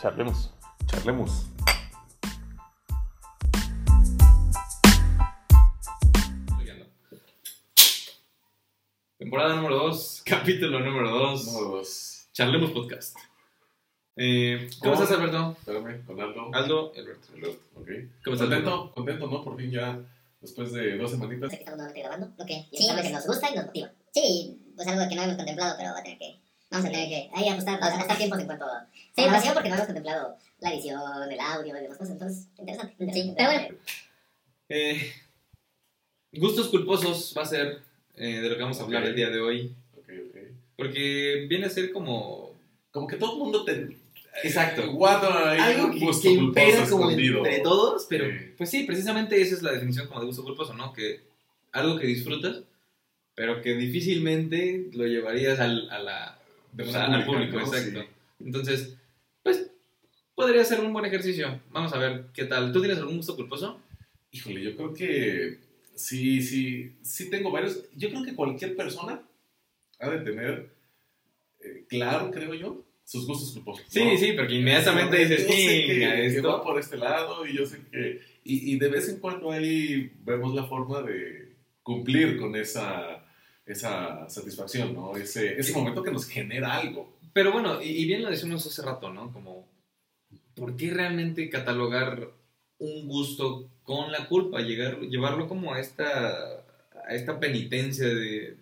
Charlemos. Charlemos. Temporada número 2, capítulo número 2. Número dos. Charlemos Podcast. Eh, ¿Cómo estás, Alberto? Espérame, con Aldo. Aldo, Alberto. Alberto, ok. ¿Cómo estás? Contento, contento, ¿no? Por fin ya, después de dos semanitas. estamos nuevamente grabando. Lo que, Sí, que nos gusta y nos motiva. Sí, pues algo que no hemos contemplado, pero va a tener que. Vamos a tener que ahí ajustar, Vamos a gastar tiempo. tiempos en cuanto a... Pasión porque no hemos contemplado la edición, el audio y demás cosas. Entonces, interesante. Sí, interesante. pero bueno. Eh, gustos culposos va a ser eh, de lo que vamos a hablar el día de hoy. Ok, ok. Porque viene a ser como. Como que todo el mundo te. Exacto. Algo que, gusto que culposo impera como entre todos, pero Sí. pues sí, precisamente esa es la definición como de gusto culposo, ¿no? Que algo que disfrutas, pero que difícilmente lo llevarías al, a la, De o sea, al pública, público, ¿no? exacto. Sí. Entonces, pues podría ser un buen ejercicio. Vamos a ver qué tal. ¿Tú tienes algún gusto culposo? Híjole, yo creo que sí, sí, sí tengo varios. Yo creo que cualquier persona ha de tener eh, claro, creo yo, sus gustos culposos. Sí, ¿no? sí, porque inmediatamente dices, yo sé que, "Chinga, que esto". va por este lado y yo sé que... Y, y de vez en cuando ahí vemos la forma de cumplir con esa, esa satisfacción, ¿no? Ese, momento que nos genera algo. Pero bueno, y, bien lo decimos hace rato, ¿no? Como, ¿por qué realmente catalogar un gusto con la culpa? Llegar, llevarlo como a esta, a esta penitencia de...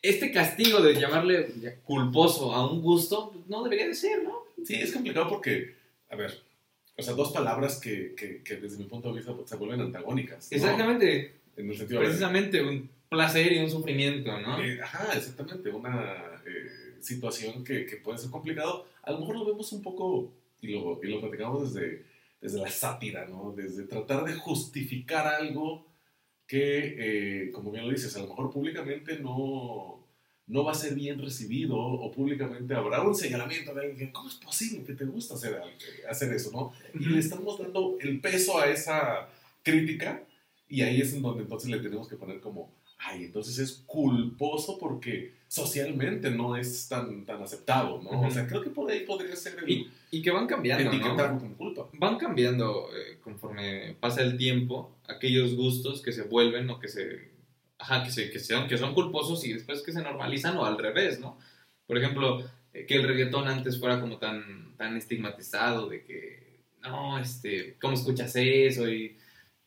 Este castigo de llamarle culposo a un gusto, no debería de ser, ¿no? Sí, es complicado porque, a ver, o sea, dos palabras que, que, que desde mi punto de vista pues, se vuelven antagónicas. ¿no? Exactamente, En el sentido de... precisamente un placer y un sufrimiento, ¿no? Eh, ajá, exactamente, una eh, situación que, que puede ser complicado. A lo mejor lo vemos un poco, y lo, y lo platicamos desde, desde la sátira, ¿no? Desde tratar de justificar algo que, eh, como bien lo dices, a lo mejor públicamente no, no va a ser bien recibido o públicamente habrá un señalamiento de alguien, ¿cómo es posible que te gusta hacer, hacer eso, no? Y le estamos dando el peso a esa crítica y ahí es en donde entonces le tenemos que poner como, ay, entonces es culposo porque socialmente no es tan, tan aceptado, ¿no? O sea, creo que por ahí podría ser el Y, y que van cambiando, ¿no? etiquetarlo como culpa. van cambiando eh, conforme pasa el tiempo aquellos gustos que se vuelven o que se ajá, que se que son que son culposos y después que se normalizan o al revés no por ejemplo eh, que el reggaetón antes fuera como tan tan estigmatizado de que no este cómo escuchas eso y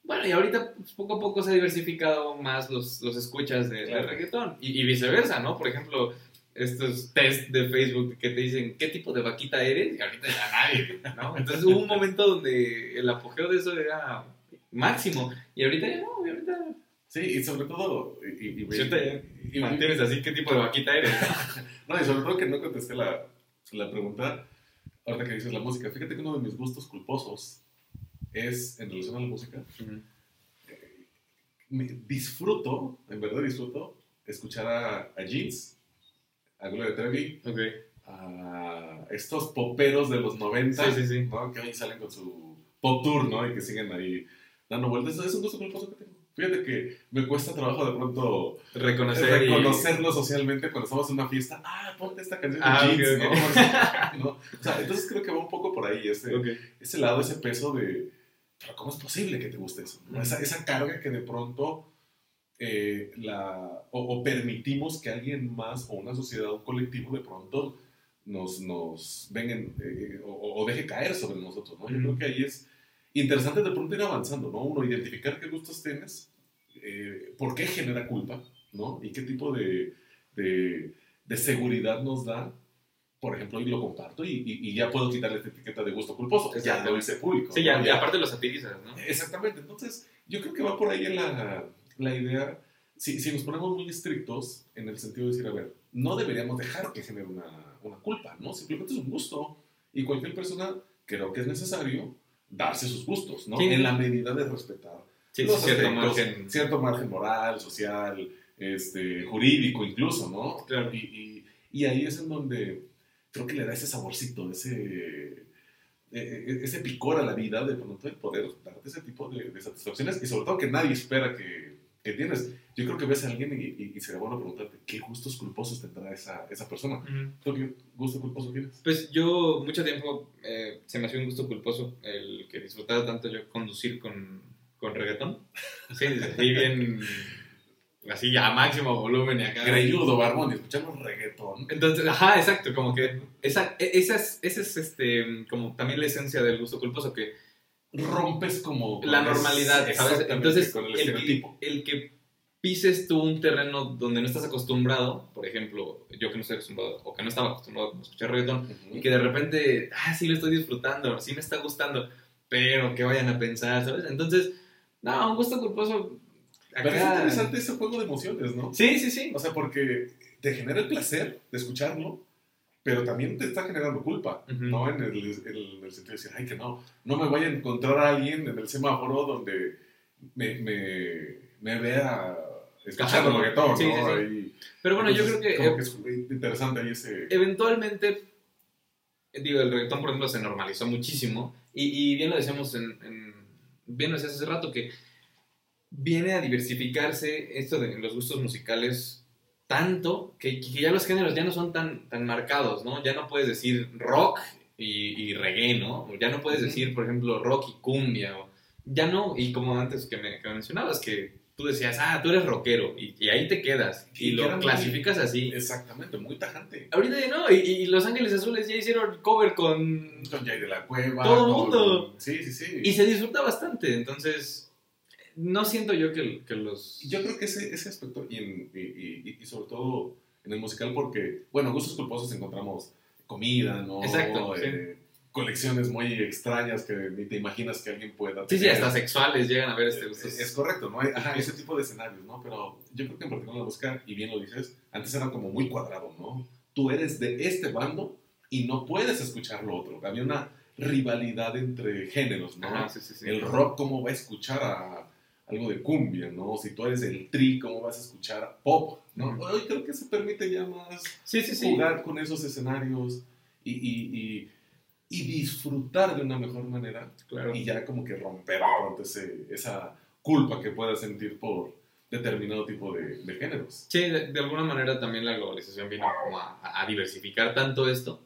bueno y ahorita pues, poco a poco se ha diversificado más los, los escuchas de, Claro. reggaetón y, y viceversa no por ejemplo estos test de Facebook que te dicen qué tipo de vaquita eres y ahorita ya nadie, ¿no? Entonces hubo un momento donde el apogeo de eso era máximo y ahorita ya no, y ahorita, Sí, y sobre todo, y, y- y- ya y- mantienes así qué tipo de vaquita eres. no, y sobre todo que no contesté la, la pregunta, ahorita que dices la música, fíjate que uno de mis gustos culposos es, en relación a la música, me- disfruto, en verdad disfruto, escuchar a, a Jeans, a Gloria Trevi, ok. a estos poperos de los 90, Sí, sí, sí. ¿no? que hoy salen con su pop tour, ¿no? Y que siguen ahí dando vueltas. Es un gusto culposo que tengo. Fíjate que me cuesta trabajo de pronto Reconocer, y- reconocerlo socialmente cuando estamos en una fiesta. Ah, ponte esta canción de Ah, Jeans, ok. ¿no? ¿no? O sea, entonces creo que va un poco por ahí ese, Ok. ese lado, ese peso de, pero ¿cómo es posible que te guste eso? ¿no? Esa, esa carga que de pronto eh, la, o, o permitimos que alguien más o una sociedad, un colectivo de pronto nos, nos vengan eh, o, o deje caer sobre nosotros, ¿no? Yo Ujú. creo que ahí es interesante de pronto ir avanzando, ¿no? Uno, identificar qué gustos tienes, eh, por qué genera culpa, ¿no? Y qué tipo de, de, de seguridad nos da. Por ejemplo, y lo comparto y, y- y ya puedo quitarle esta etiqueta de gusto culposo. Ya lo hice público. Sí, ¿no? ya, aparte lo satirizas, ¿no? Exactamente. Entonces, yo creo que va por ahí la, la idea. Si, si nos ponemos muy estrictos en el sentido de decir, a ver, no deberíamos dejar que genere una, una culpa, ¿no? Simplemente es un gusto. Y cualquier persona creo que es necesario darse sus gustos, ¿no? Sí. En la medida de respetar Sí, los cierto aspectos, margen. cierto margen moral, social, este, jurídico incluso, ¿no? Claro. Y, y- y ahí es en donde creo que le da ese saborcito, ese, eh, eh, ese picor a la vida de pronto el poder darte ese tipo de, de satisfacciones y sobre todo que nadie espera que, que tienes. Yo creo que ves a alguien y, y, y sería bueno preguntarte qué gustos culposos tendrá esa, esa persona. Ujú. ¿Tú qué gusto culposo tienes? Pues yo mucho tiempo eh, se me hacía un gusto culposo el que disfrutaba tanto yo conducir con, con reggaetón. Sí, así bien, así a máximo volumen y acá. Greyudo, barbón, y escuchamos reggaetón. Entonces, ajá, exacto, como que esa, e- esa es, esa es este, como también la esencia del gusto culposo, que Rompes como... la normalidad, ¿sabes? Entonces, con el, el, el que pises tú un terreno donde no estás acostumbrado, por ejemplo, yo que no estoy acostumbrado, o que no estaba acostumbrado a escuchar reggaetón, Ujú. y que de repente, ah, sí lo estoy disfrutando, sí me está gustando, pero que vayan a pensar, ¿sabes? Entonces, no, un gusto culposo. Pero es interesante ese juego de emociones, ¿no? Sí, sí, sí. O sea, porque te genera el placer de escucharlo, pero también te está generando culpa, Ujú. ¿no? En el, en el sentido de decir, ay, que no, no me vaya a encontrar a alguien en el semáforo donde me, me, me vea escuchando reggaetón, sí, ¿no? sí, sí. Pero bueno, yo creo entonces, que, eh, que es interesante ahí ese... eventualmente, digo, el reggaetón, por ejemplo, se normalizó muchísimo, y, y bien lo decíamos en, en- bien lo decías hace rato, que viene a diversificarse esto de los gustos musicales tanto que, que ya los géneros ya no son tan, tan marcados, ¿no? Ya no puedes decir rock y, y reggae, ¿no? Ya no puedes decir, por ejemplo, rock y cumbia, o ya no, y como antes que me, que me mencionabas, que tú decías, ah, tú eres rockero, y, y ahí te quedas, y, lo muy- clasificas así. Exactamente, muy tajante. Ahorita ya no, y, y Los Ángeles Azules ya hicieron cover con... Con Jay de la Cueva. Todo el mundo. Sí, sí, sí. Y se disfruta bastante, entonces no siento yo que, que los... Yo creo que ese, ese aspecto, y, en- y, y- y sobre todo en el musical, porque, bueno, gustos culposos encontramos comida, ¿no? Exacto, sí. Eh, Colecciones muy extrañas que ni te imaginas que alguien pueda Sí, sí, tener. hasta sexuales llegan a ver este gusto. Es correcto, ¿no? Hay ajá, ese tipo de escenarios, ¿no? Pero yo creo que en particular la música, y bien lo dices, antes era como muy cuadrado, ¿no? Tú eres de este bando y no puedes escuchar lo otro. Había una rivalidad entre géneros, ¿no? Ajá, sí, sí, sí. El rock, ¿cómo va a escuchar a algo de cumbia, no? Si tú eres del tri, ¿cómo vas a escuchar pop, no? Hoy creo que se permite ya más Sí, sí, sí. jugar con esos escenarios y, y- y- y disfrutar de una mejor manera Claro. y ya como que romper ese- esa culpa que puedas sentir por determinado tipo de, de géneros. Sí, de, de alguna manera también la globalización vino como a, a diversificar tanto esto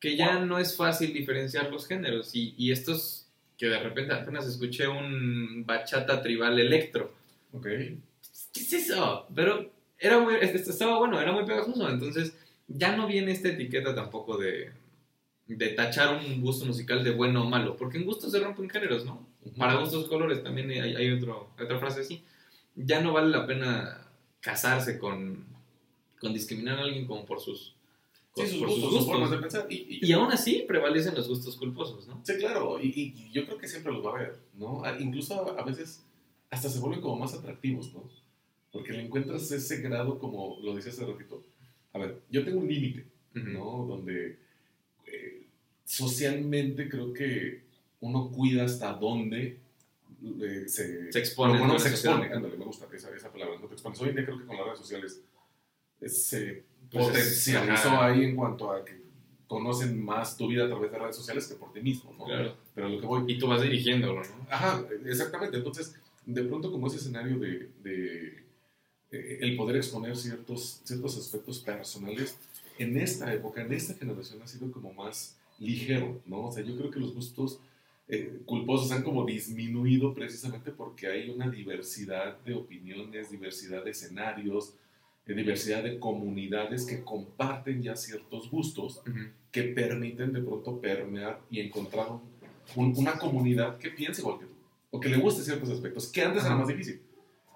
que ya no es fácil diferenciar los géneros. Y, y estos que de repente apenas escuché un bachata tribal electro. ¿Ok? ¿Qué es eso? Pero era muy, est- estaba bueno, era muy pegajoso. Entonces ya no viene esta etiqueta tampoco de, de tachar un gusto musical de bueno o malo. Porque en gustos se rompen géneros, ¿no? Para gustos colores también hay, hay otro, otra frase así. Ya no vale la pena casarse con, con discriminar a alguien como por sus, Sí, sus por gustos, sus formas de pensar. Y, y- Y aún así prevalecen los gustos culposos, ¿no? Sí, claro, y, y- yo creo que siempre los va a haber, ¿no? A- Incluso a, a veces hasta se vuelven como más atractivos, ¿no? Porque le encuentras ese grado, como lo decía hace ratito. A ver, yo tengo un límite, Ujú. ¿no? Donde eh, socialmente creo que uno cuida hasta dónde eh, se, Se expone, Bueno, ¿no? se expone, ándale, me gusta esa, esa palabra, no te expones. Hoy en día creo que con las redes sociales eh, se Pues potencializó ajá. ahí en cuanto a que conocen más tu vida a través de redes sociales que por ti mismo, ¿no? Claro. Pero lo que voy. Y tú vas dirigiéndolo, ¿no? Ajá, exactamente. Entonces, de pronto como ese escenario de, de, eh, el poder exponer ciertos, ciertos aspectos personales, en esta época, en esta generación ha sido como más ligero, ¿no? O sea, yo creo que los gustos eh, culposos han como disminuido precisamente porque hay una diversidad de opiniones, diversidad de escenarios, diversidad de comunidades que comparten ya ciertos gustos Ujú. que permiten de pronto permear y encontrar un- un- una comunidad que piense igual que tú, o que le guste ciertos aspectos, que antes era Ajá. más difícil,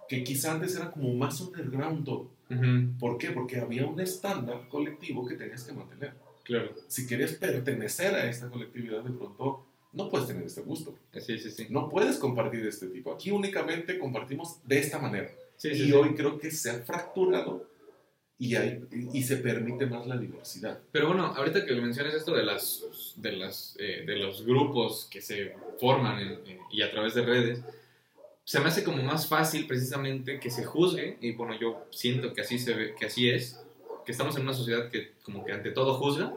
que quizá antes era como más underground todo. Ujú. ¿Por qué? Porque había un estándar colectivo que tenías que mantener. Claro. Si querías pertenecer a esta colectividad, de pronto no puedes tener este gusto, Sí, sí, sí. no puedes compartir este tipo. Aquí únicamente compartimos de esta manera. Sí, y sí, sí. hoy creo que se ha fracturado y, hay, y se permite más la diversidad. Pero bueno, ahorita que mencionas esto de las de las eh, de los grupos que se forman en- en- y a través de redes, se me hace como más fácil precisamente que se juzgue y bueno, yo siento que así se ve, que así es, que estamos en una sociedad que como que ante todo juzga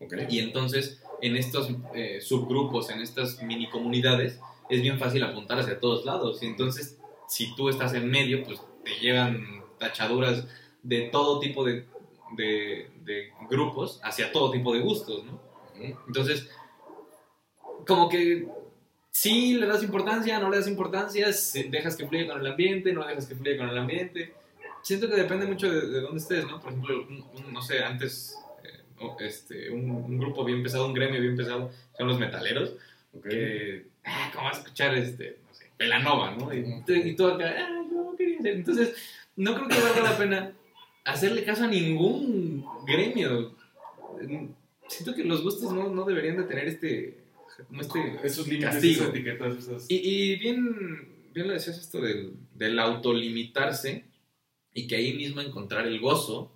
¿ok? y entonces en estos eh, subgrupos, en estas mini comunidades es bien fácil apuntar hacia todos lados y entonces si tú estás en medio, pues te llegan tachaduras de todo tipo de, de, de grupos hacia todo tipo de gustos, ¿no? Entonces, como que sí le das importancia, no le das importancia, dejas que fluya con el ambiente, no dejas que fluya con el ambiente. Siento que depende mucho de, de dónde estés, ¿no? Por ejemplo, un- un- no sé, antes eh, este, un, un grupo bien pesado, un gremio bien pesado, son los metaleros, Ok. que, ah, ¿cómo vas a escuchar, este, Pelanova, ¿no? Y, y tú acá, ah, yo quería ser. Entonces, no creo que valga la pena hacerle caso a ningún gremio. Siento que los gustos no, no deberían de tener este, como este Esos límites, castigo. esas etiquetas, esas... y, y bien, bien lo decías esto del, del autolimitarse y que ahí mismo encontrar el gozo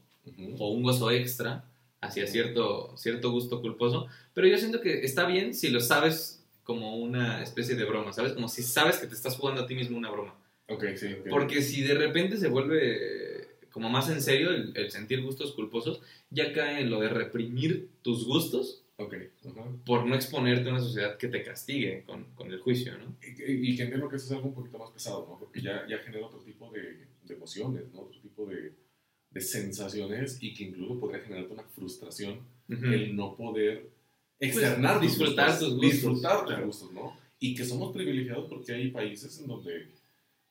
o un gozo extra hacia cierto, cierto gusto culposo. Pero yo siento que está bien si lo sabes como una especie de broma, ¿sabes? Como si sabes que te estás jugando a ti mismo una broma. Ok, sí. Porque si de repente se vuelve como más en serio el, el sentir gustos culposos, ya cae en lo de reprimir tus gustos Ok. ajá. por no exponerte a una sociedad que te castigue con, con el juicio, ¿no? Y, y que entiendo que eso es algo un poquito más pesado, ¿no? Porque ya, ya genera otro tipo de, de emociones, ¿no? Otro tipo de, de sensaciones y que incluso podría generarte una frustración el no poder externar tus disfrutar gustos, tus gustos, disfrutar tus claro. gustos, ¿no? Y que somos privilegiados porque hay países en donde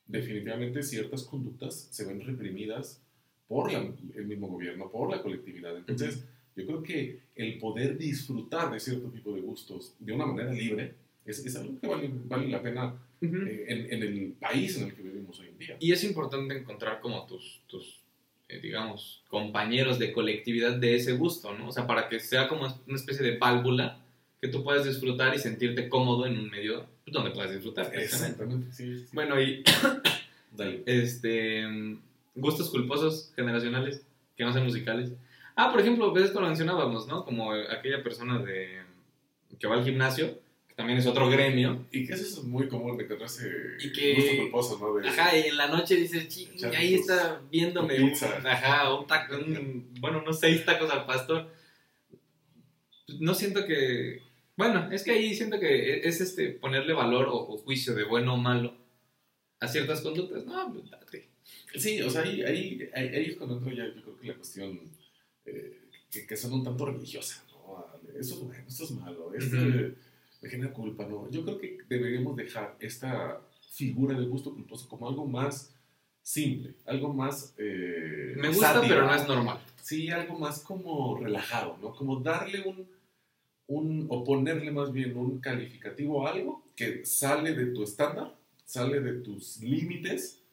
definitivamente ciertas conductas se ven reprimidas por la- el mismo gobierno, por la colectividad. Entonces, yo creo que el poder disfrutar de cierto tipo de gustos de una manera libre es, es algo que vale, vale la pena Ujú. eh, en, en el país en el que vivimos hoy en día. Y es importante encontrar como tus, tus eh, digamos, compañeros de colectividad de ese gusto, ¿no? O sea, para que sea como una especie de válvula que tú puedas disfrutar y sentirte cómodo en un medio donde puedas disfrutar. Exactamente, sí. sí. Bueno, y Dale. este, gustos culposos generacionales que no sean musicales. Ah, por ejemplo, esto lo mencionábamos, ¿no? Como aquella persona de que va al gimnasio, que también es otro gremio. Y que eso es muy común de encontrarse Y que- gusto culposo, ¿no? De- Ajá, y en la noche dices, ching, ahí está viéndome un, pizza. ajá, un taco, un- bueno, unos seis tacos al pastor. No siento que, bueno, es que ahí siento que es este ponerle valor o, o juicio de bueno o malo a ciertas conductas. No, pues, date. Sí, o sea, ahí, ahí, ahí, ahí es cuando entro ya, yo creo que la cuestión eh, que, que son un tanto religiosa, ¿no? Eso es bueno, esto es malo, esto Ujú. eh, me genera culpa, ¿no? Yo creo que deberíamos dejar esta figura de gusto culposo como algo más simple, algo más... eh, Me gusta, sátira. pero no es normal. Sí, algo más como relajado, ¿no? Como darle un, un, o ponerle más bien un calificativo a algo que sale de tu estándar, sale de tus límites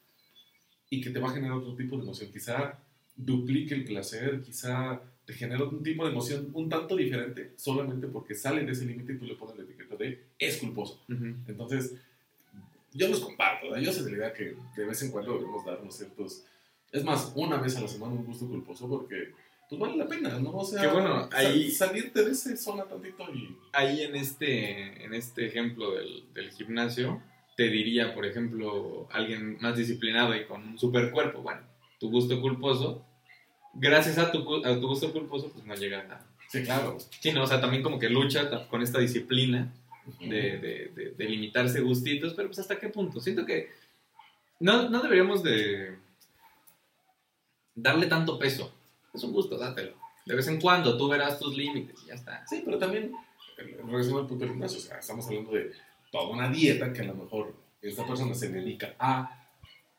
y que te va a generar otro tipo de emoción. Quizá duplique el placer, quizá te genera un tipo de emoción un tanto diferente, solamente porque sale de ese límite y tú le pones la etiqueta de es culposo. Entonces, yo los comparto, ¿verdad? yo soy de la idea que de vez en cuando debemos darnos ciertos... Es más, una vez a la semana un gusto culposo porque pues vale la pena, ¿no? O sea, Que bueno, ahí- salirte de ese zona tantito y... Ahí en este, en este ejemplo del, del gimnasio, te diría, por ejemplo, alguien más disciplinado y con un super cuerpo, bueno, tu gusto culposo, gracias a tu, a tu gusto culposo, pues no llega a nada. Sí, claro. Sí, no, o sea, también como que lucha con esta disciplina de, de, de- de limitarse gustitos, pero pues hasta qué punto. Siento que no, no deberíamos de darle tanto peso. Es un gusto, dátelo. De vez en cuando tú verás tus límites y ya está. Sí, pero también, regresando al punto del gimnasio, o sea, estamos hablando de toda una dieta que a lo mejor esta persona se dedica a,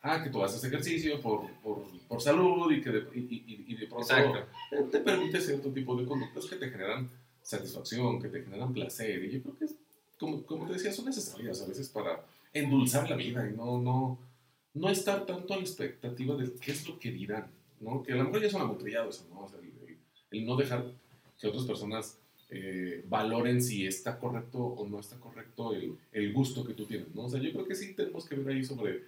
a que tú haces ejercicio por, por, por salud y que de, y, y- y de pronto Exacto. te permite cierto tipo de conductas que te generan satisfacción, que te generan placer. Y yo creo que, es, como, como te decía, son necesarias a veces para endulzar la vida y no, no, no estar tanto a la expectativa de qué es lo que dirán, ¿no? Que a lo mejor ya es un amotrillado eso, ¿no? O sea, el, el- el no dejar que otras personas eh, valoren si está correcto o no está correcto el, el gusto que tú tienes, ¿no? O sea, yo creo que sí tenemos que ver ahí sobre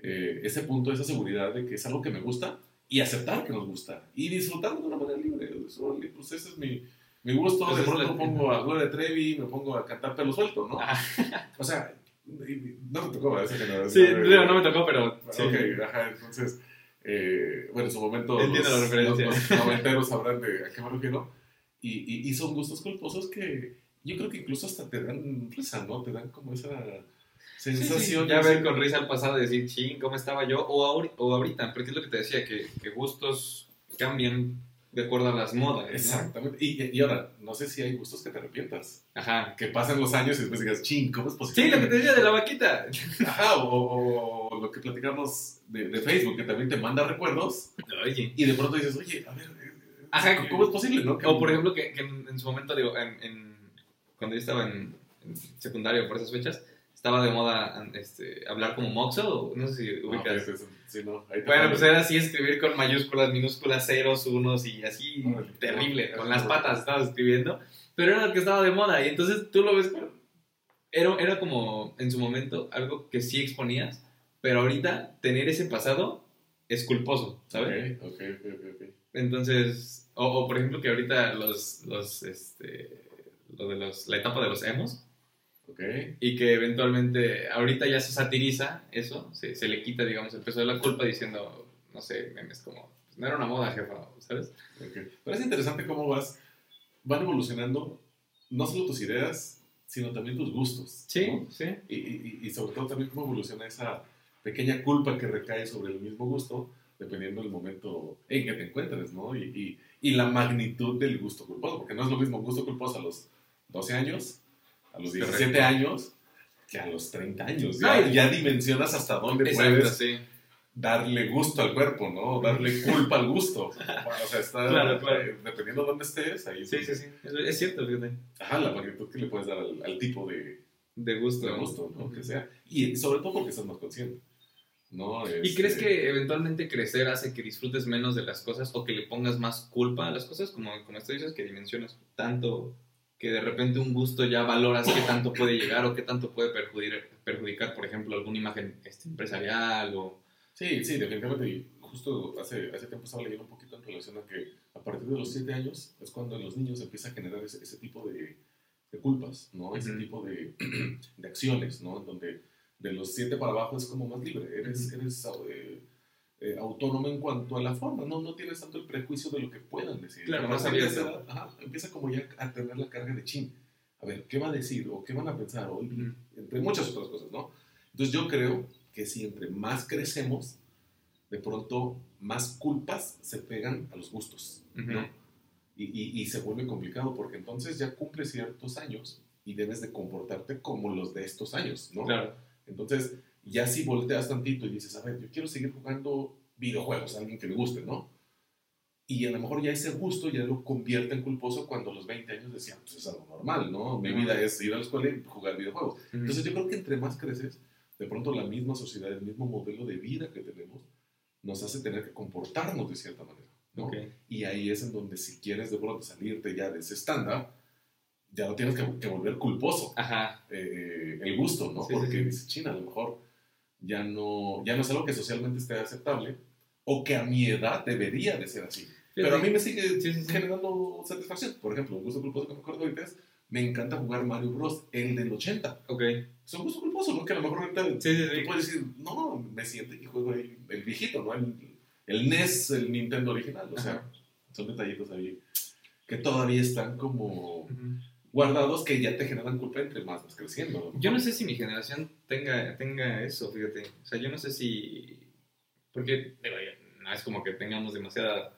eh, ese punto, esa seguridad de que es algo que me gusta y aceptar que nos gusta y disfrutarlo de una manera libre. Pues ese es mi, mi gusto. De pronto me pongo a Gloria Trevi, me pongo a cantar pelo suelto, ¿no? Ah. O sea, no me tocó esa generación. Sí, digo, no me tocó, pero sí. Ok, ajá, entonces, eh, bueno, en su momento Entiendo la referencia. los, los noventeros sabrán de a qué me refiero. Y, y, y son gustos culposos que yo creo que incluso hasta te dan risa, ¿no? Te dan como esa sensación. Ya ver con risa al pasado y decir, ching, ¿cómo estaba yo? O ahorita, porque es lo que te decía, que, que gustos cambian de acuerdo a las modas. ¿no? Exactamente. Y, y ahora, no sé si hay gustos que te arrepientas. Ajá. Que pasen los años y después digas, ching, ¿cómo es posible? Sí, lo que te decía de la vaquita. Ajá, o, o lo que platicamos de, de Facebook, que también te manda recuerdos Oye. y de pronto dices, oye, a ver, eh, Ajá, ¿cómo es posible, no? O por ejemplo, que, que en, en su momento, digo, en, en- cuando yo estaba en, en secundario por esas fechas, estaba de moda este, hablar como moxo, no sé si No, ubicas. pues, es- sí, no, ahí Bueno, mando. pues era así escribir con mayúsculas, minúsculas, ceros, unos y así Órale. terrible. No, Con las no. patas estabas escribiendo, pero era lo que estaba de moda y entonces tú lo ves Era, era como en su momento algo que sí exponías, pero ahorita tener ese pasado es culposo, ¿sabes? Ok, ok, ok, ok, ok. Entonces, o, o, por ejemplo que ahorita los, los, este, lo de los, la etapa de los emos, Ok. y que eventualmente ahorita ya se satiriza eso, se, se le quita, digamos, el peso de la culpa diciendo, no sé, memes como, "Pues no era una moda, jefa, ¿sabes? Ok. Pero es interesante cómo vas, van evolucionando no solo tus ideas, sino también tus gustos. ¿no? sí. Y, y- y sobre todo también cómo evoluciona esa pequeña culpa que recae sobre el mismo gusto, dependiendo del momento en que te encuentres, ¿no? Y, y- y la magnitud del gusto culposo, porque no es lo mismo gusto culposo a los 12 años, a los 17 Correcto. años, que a los 30 años. Ya, ya dimensionas hasta dónde Exacto, puedes sí. darle gusto al cuerpo, ¿no? Darle culpa al gusto. O sea, está, Claro, claro. eh, dependiendo de dónde estés, ahí Sí, sí, sí. Es, cierto, fíjate. Ajá, la magnitud que le puedes dar al, al tipo de, De gusto. de gusto, ¿no? Que sea. Y sobre todo porque estás más consciente, ¿no? ¿Y Este, crees que eventualmente crecer hace que disfrutes menos de las cosas o que le pongas más culpa a las cosas? Como, como esto dices, que dimensionas tanto que de repente un gusto ya valoras qué tanto puede llegar o qué tanto puede perjudicar, perjudicar por ejemplo, alguna imagen este, empresarial o... Sí, sí, definitivamente. Justo hace, hace tiempo estaba leyendo un poquito en relación a que a partir de los 7 años es cuando en los niños empieza a generar ese, ese tipo de, de culpas, ¿no? Ese Ujú. tipo de, de acciones, ¿no? Donde de los 7 para abajo es como más libre, eres, Ujú. eres eh, eh, autónomo en cuanto a la forma, ¿no? No tienes tanto el prejuicio de lo que puedan decir. Claro, más a partir de abierto. esa edad, ajá, empieza como ya a tener la carga de chin. A ver, ¿qué va a decir? ¿O qué van a pensar? Ujú. entre muchas otras cosas, ¿no? Entonces yo creo que si entre más crecemos, de pronto más culpas se pegan a los gustos, ¿no? Y, y- y se vuelve complicado porque entonces ya cumples ciertos años y debes de comportarte como los de estos años, ¿no? Claro. Entonces ya si volteas tantito y dices, a ver, yo quiero seguir jugando videojuegos, a alguien que me guste, ¿no? Y a lo mejor ya ese gusto ya lo convierte en culposo cuando a los 20 años decían, pues es algo normal, ¿no? Mi vida es ir a la escuela y jugar videojuegos. Ujú. Entonces yo creo que entre más creces, de pronto la misma sociedad, el mismo modelo de vida que tenemos, nos hace tener que comportarnos de cierta manera, ¿no? Ok. Y ahí es en donde si quieres de pronto salirte ya de ese estándar, ya lo tienes que, que volver culposo, Ajá. eh, el gusto, ¿no? Sí, sí, Porque sí. dices, China, a lo mejor ya no, ya no es algo que socialmente esté aceptable o que a mi edad debería de ser así. Pero a mí me sigue Sí, sí, sí. generando satisfacción. Por ejemplo, un gusto culposo que me acuerdo ahorita es, me encanta jugar Mario Bros, el del 80. Ok. Es un gusto culposo, ¿no? Que a lo mejor ahorita Sí, sí, tú puedes decir, no, me siento y juego ahí el viejito, ¿no? El, el NES, el Nintendo original. O sea, Ajá. son detallitos ahí que todavía están como Ujú. Guardados que ya te generan culpa entre más vas creciendo. Yo no sé si mi generación tenga, tenga eso, fíjate. O sea, yo no sé si... Porque no es como que tengamos demasiada,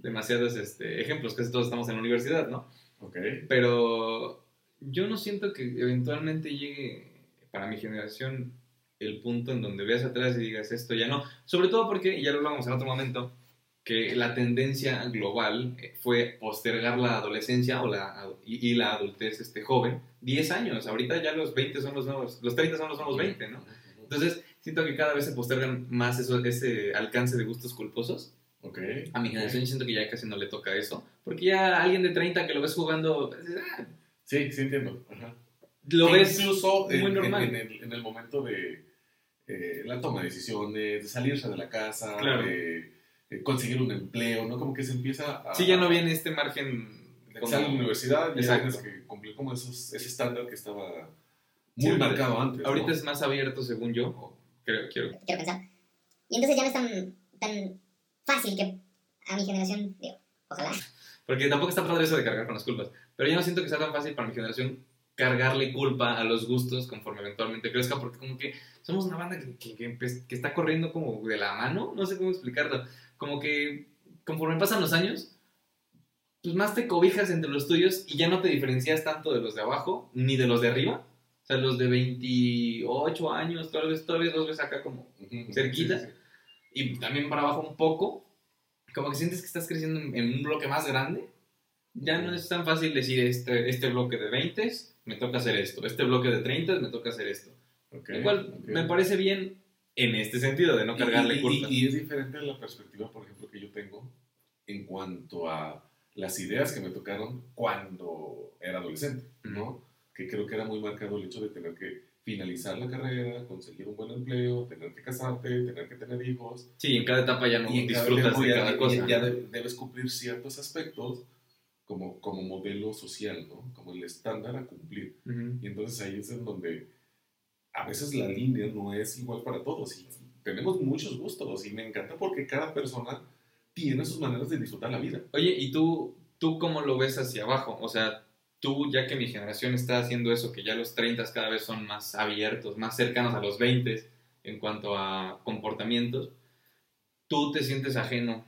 demasiados este, ejemplos, casi todos estamos en la universidad, ¿no? Ok. Pero yo no siento que eventualmente llegue para mi generación el punto en donde veas atrás y digas esto ya no. Sobre todo porque, y ya lo hablamos en otro momento, que la tendencia global fue postergar la adolescencia o la, y, y la adultez este, joven 10 años. Ahorita ya los 20 son los nuevos, los 30 son los nuevos 20, ¿no? Entonces, siento que cada vez se postergan más eso, ese alcance de gustos culposos. Ok. A mi generación siento que ya casi no le toca eso, porque ya alguien de 30 que lo ves jugando, dices, "Ah, Sí, sí entiendo. Ajá. lo ves incluso en, muy en- normal. En, el, en el momento de eh, la toma de decisiones, de salirse de la casa, Claro. de conseguir un empleo, ¿no? Como que se empieza a... Sí, ya no viene este margen. de como- la universidad, ya Exacto. tienes que cumplir como esos, ese estándar que estaba Sí, muy ahorita- marcado antes. Ahorita ¿no? es más abierto, según yo. o Creo, quiero. quiero pensar. Y entonces ya no es tan, tan fácil que a mi generación, digo, ojalá, Porque tampoco está padre eso de cargar con las culpas. Pero yo no siento que sea tan fácil para mi generación cargarle culpa a los gustos conforme eventualmente crezca, porque como que somos una banda que, que- que empe- que está corriendo como de la mano, no sé cómo explicarlo, como que conforme pasan los años, pues más te cobijas entre los tuyos y ya no te diferencias tanto de los de abajo ni de los de arriba. O sea, los de 28 años, tal vez todavía los ves acá como cerquita. sí, sí, y también para abajo un poco, como que sientes que estás creciendo en, un bloque más grande. Ya no es tan fácil decir este, este bloque de 20 me toca hacer esto, este bloque de 30 me toca hacer esto. Ok, Igual ok. me parece bien en este sentido, de no cargarle y, culpa. y- y es diferente a la perspectiva, por ejemplo, que yo tengo en cuanto a las ideas que me tocaron cuando era adolescente, ¿no? Que creo que era muy marcado el hecho de tener que finalizar la carrera, conseguir un buen empleo, tener que casarte, tener que tener hijos. Sí, en cada etapa ya no y cada disfrutas tiempo de cada cosa. ya de- debes cumplir ciertos aspectos como, como modelo social, ¿no? Como el estándar a cumplir. Ujú. Y entonces ahí es en donde a veces la línea no es igual para todos. Y tenemos muchos gustos y me encanta porque cada persona tiene sus maneras de disfrutar la vida. Oye, ¿y tú, tú cómo lo ves hacia abajo? O sea, tú, ya que mi generación está haciendo eso, que ya los 30 cada vez son más abiertos, más cercanos a los 20 en cuanto a comportamientos, ¿tú te sientes ajeno?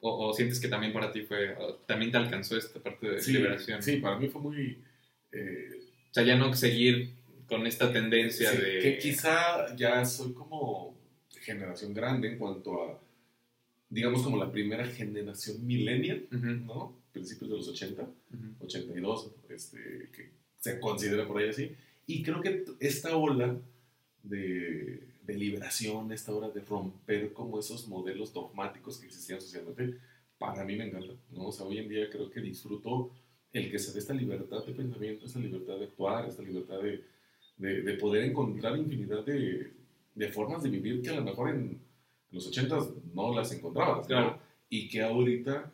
¿O, o sientes que también para ti fue, también te alcanzó esta parte de liberación? sí, para mí fue muy... eh, O sea, ya no seguir con esta tendencia sí, de... Que quizá ya soy como generación grande en cuanto a, digamos, como la primera generación millennial, ¿no? Principios de los 80. ujú. 82, este, que se considera por ahí así. Y creo que esta ola de, de liberación, esta ola de romper como esos modelos dogmáticos que existían socialmente, para mí me encanta. ¿no? O sea, hoy en día creo que disfruto el que se dé esta libertad de pensamiento, esta libertad de actuar, esta libertad de, de, de poder encontrar infinidad de, de formas de vivir que a lo mejor en los 80 no las encontrabas. ¿no? Claro. Y que ahorita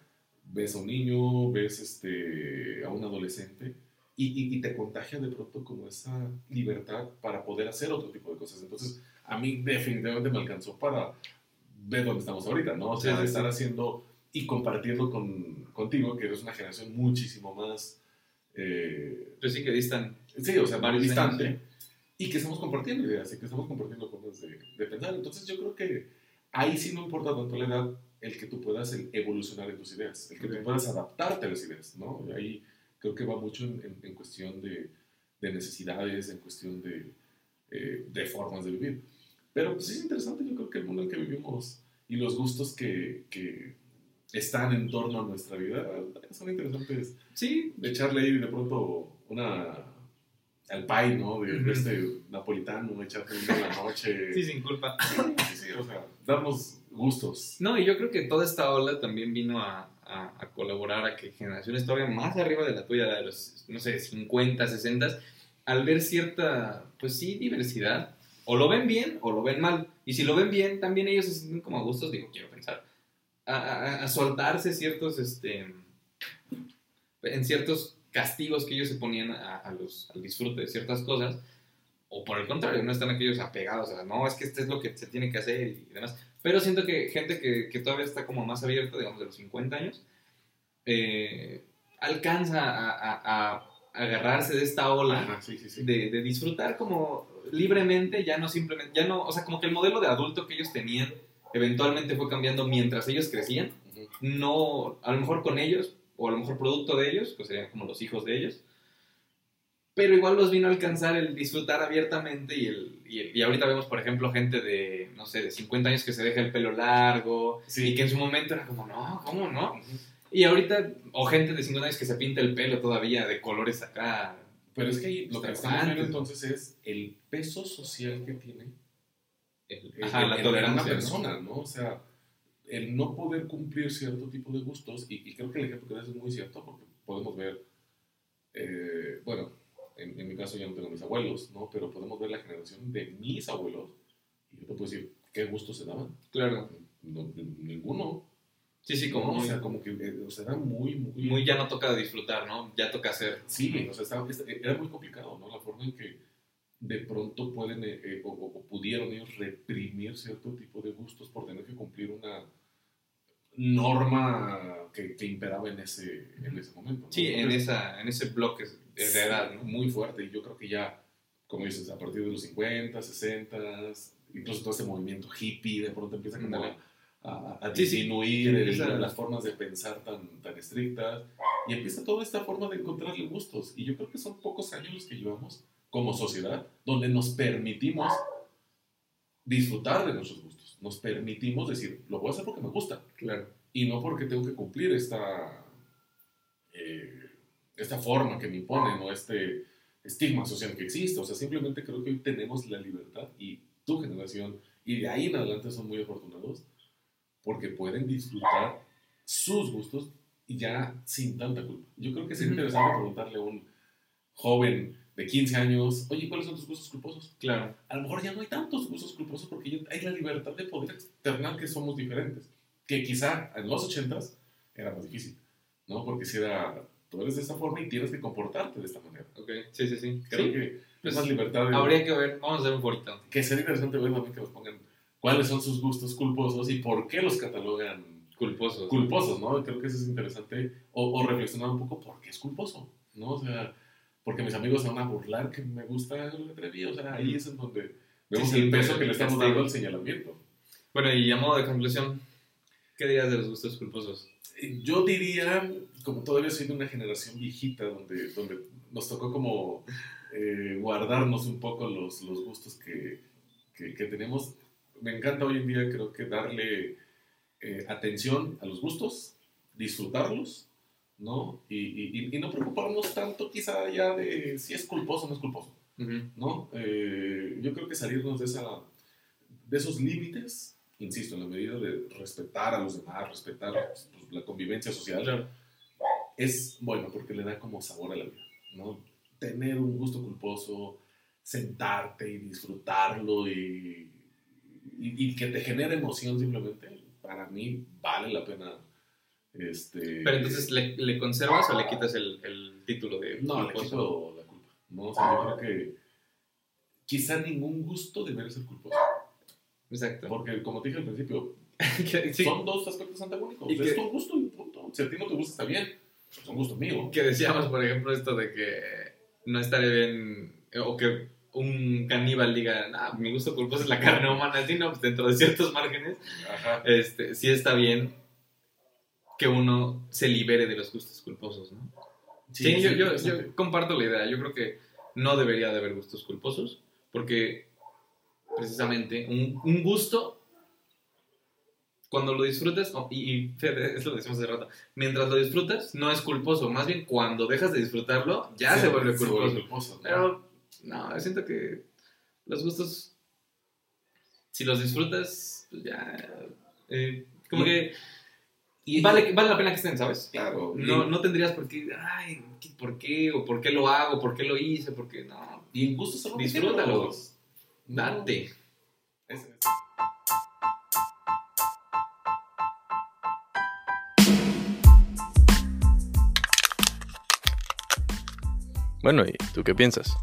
ves a un niño, ves este, a un adolescente y, y- y te contagia de pronto como esa libertad para poder hacer otro tipo de cosas. Entonces, a mí definitivamente me alcanzó para ver dónde estamos ahorita, ¿no? O sea, de estar haciendo y compartirlo con, contigo, que eres una generación muchísimo más, eh, Pues sí que distan. sí, o sea, más distante, años, y que estamos compartiendo ideas y que estamos compartiendo formas de, de pensar. Entonces, yo creo que ahí sí no importa tanto la edad, el que tú puedas evolucionar en tus ideas, el que Ok. tú puedas adaptarte a las ideas, ¿no? Y ahí creo que va mucho en, en- en cuestión de, de necesidades, en cuestión de, eh, de formas de vivir. Pero pues, es interesante, yo creo que el mundo en que vivimos y los gustos que, que están en torno a nuestra vida son interesantes. Sí, De echarle ahí de pronto una al pie, ¿no? De, de este napolitano, echarle una en la noche. sí, sin culpa. sí, sí, o sea, darnos gustos. No, y yo creo que toda esta ola también vino a, a- a colaborar a que generaciones todavía más arriba de la tuya, de los, no sé, 50, 60, al ver cierta, pues sí, diversidad, o lo ven bien o lo ven mal. Y si lo ven bien, también ellos se sienten como a gustos, digo, quiero pensar, a- a soltarse ciertos, este, en ciertos castigos que ellos se ponían a, a los, al disfrute de ciertas cosas, o por el contrario, no están aquellos apegados a, no, es que esto es lo que se tiene que hacer y demás. Pero siento que gente que, que todavía está como más abierta, digamos, de los 50 años, eh, alcanza a, a- a agarrarse de esta ola Ajá, sí, sí, sí. de, de disfrutar como libremente, ya no simplemente, ya no, o sea, como que el modelo de adulto que ellos tenían eventualmente fue cambiando mientras ellos crecían, no, a lo mejor con ellos, o a lo mejor producto de ellos, que serían como los hijos de ellos, pero igual los vino a alcanzar el disfrutar abiertamente y, el, y, el- y ahorita vemos, por ejemplo, gente de, no sé, de 50 años que se deja el pelo largo Sí. y que en su momento era como, no, ¿cómo no? Y ahorita, o gente de 50 años que se pinta el pelo todavía de colores acá. Pero es que ahí lo que estamos viendo entonces es el peso social que tiene el- ajá, el- la tolerancia. una ¿no? persona, ¿no? O sea, el no poder cumplir cierto tipo de gustos, y, y creo que el ejemplo que das es muy cierto, porque podemos ver, eh, bueno, en, en mi caso yo no tengo mis abuelos, ¿no? Pero podemos ver la generación de mis abuelos, y yo te puedo decir, ¿qué gustos se daban? Claro. No, ninguno. Sí, sí, como ¿no? O sea, como que, eh, o sea, era muy, muy... muy ya no toca disfrutar, ¿no? Ya toca hacer. Sí, o sea, estaba- es- era muy complicado, ¿no? La forma en que de pronto pueden eh, eh, o, o pudieron ellos reprimir cierto tipo de gustos por tener que cumplir una norma que, que imperaba en ese, en ese momento. ¿no? Sí, en, esa, en ese bloque de, edad, ¿no? muy fuerte. Y yo creo que ya, como dices, a partir de los 50, 60, incluso todo ese movimiento hippie, de pronto empieza a, a, a sí. disminuir Sí, el- empieza- las formas de pensar tan, tan estrictas. Y empieza toda esta forma de encontrarle gustos. Y yo creo que son pocos años los que llevamos como sociedad donde nos permitimos disfrutar de nuestros gustos. Nos permitimos decir, lo voy a hacer porque me gusta Claro. y no porque tengo que cumplir esta, eh, esta forma que me imponen o este estigma social que existe. O sea, simplemente creo que hoy tenemos la libertad y tu generación y de ahí en adelante son muy afortunados porque pueden disfrutar sus gustos y ya sin tanta culpa. Yo creo que sería Ujú. interesante preguntarle a un joven de 15 años, oye, ¿cuáles son tus gustos culposos? Claro. a lo mejor ya no hay tantos gustos culposos porque ya hay la libertad de poder externar que somos diferentes. Que quizá en los ochentas era más difícil, ¿no? Porque si era, tú eres de esta forma y tienes que comportarte de esta manera. Ok. Sí, sí, sí. Creo Sí. que Pues, es más libertad de... Habría que ver, vamos a hacer un forito. Que sería interesante ver también que nos pongan cuáles son sus gustos culposos y por qué los catalogan Culposos. culposos, ¿no? Creo que eso es interesante. O, o reflexionar un poco por qué es culposo, ¿no? O sea, porque mis amigos se van a burlar que me gusta el atrevido. O sea, ahí es en donde vemos Sí, sí, el peso que le estamos dando al señalamiento. Bueno, y a modo de conclusión, ¿qué dirías de los gustos culposos? Yo diría, como todavía soy de una generación viejita, donde, donde nos tocó como eh, guardarnos un poco los, los gustos que, que, que tenemos, me encanta hoy en día creo que darle eh, atención a los gustos, disfrutarlos, ¿no? Y, y- y no preocuparnos tanto quizá ya de si es culposo o no es culposo. ¿no? Eh, yo creo que salirnos de, esa, de esos límites, insisto, en la medida de respetar a los demás, respetar pues, la convivencia social, Claro. es bueno porque le da como sabor a la vida, ¿no? Tener un gusto culposo, sentarte y disfrutarlo y, y, y que te genere emoción simplemente, para mí vale la pena. Este, Pero entonces, ¿le, le conservas o le quitas el, el título de no, le quito la culpa. ¿no? O sea, yo creo que quizá ningún gusto debería ser culposo. Exacto. Porque, como te dije al principio, sí, son dos aspectos antagónicos. Y es que- tu gusto y punto. Si a ti no te gusta, está bien. Es un gusto mío. que decíamos, por ejemplo, esto de que no estaría bien, eh, o que un caníbal diga, ah, mi gusto culposo es la carne humana, sino pues dentro de ciertos márgenes, Ajá. este, sí está bien que uno se libere de los gustos culposos, ¿no? Sí, yo, yo, yo comparto la idea. Yo creo que no debería de haber gustos culposos, porque precisamente un, un gusto, cuando lo disfrutas, oh, y, y eso lo decimos hace rato, mientras lo disfrutas, no es culposo. Más bien, cuando dejas de disfrutarlo, ya se, vuelve culposo. Pero, no, yo siento que los gustos, si los disfrutas, pues ya. eh, como que y- vale, vale la pena que estén, ¿sabes? Claro. No, no tendrías por qué, ay, ¿qué- ¿por qué? ¿O por qué lo hago? ¿Por qué lo hice? ¿Por qué no? Y en gustos son Disfrútalo. No. Date. Es- Bueno, ¿y tú qué piensas?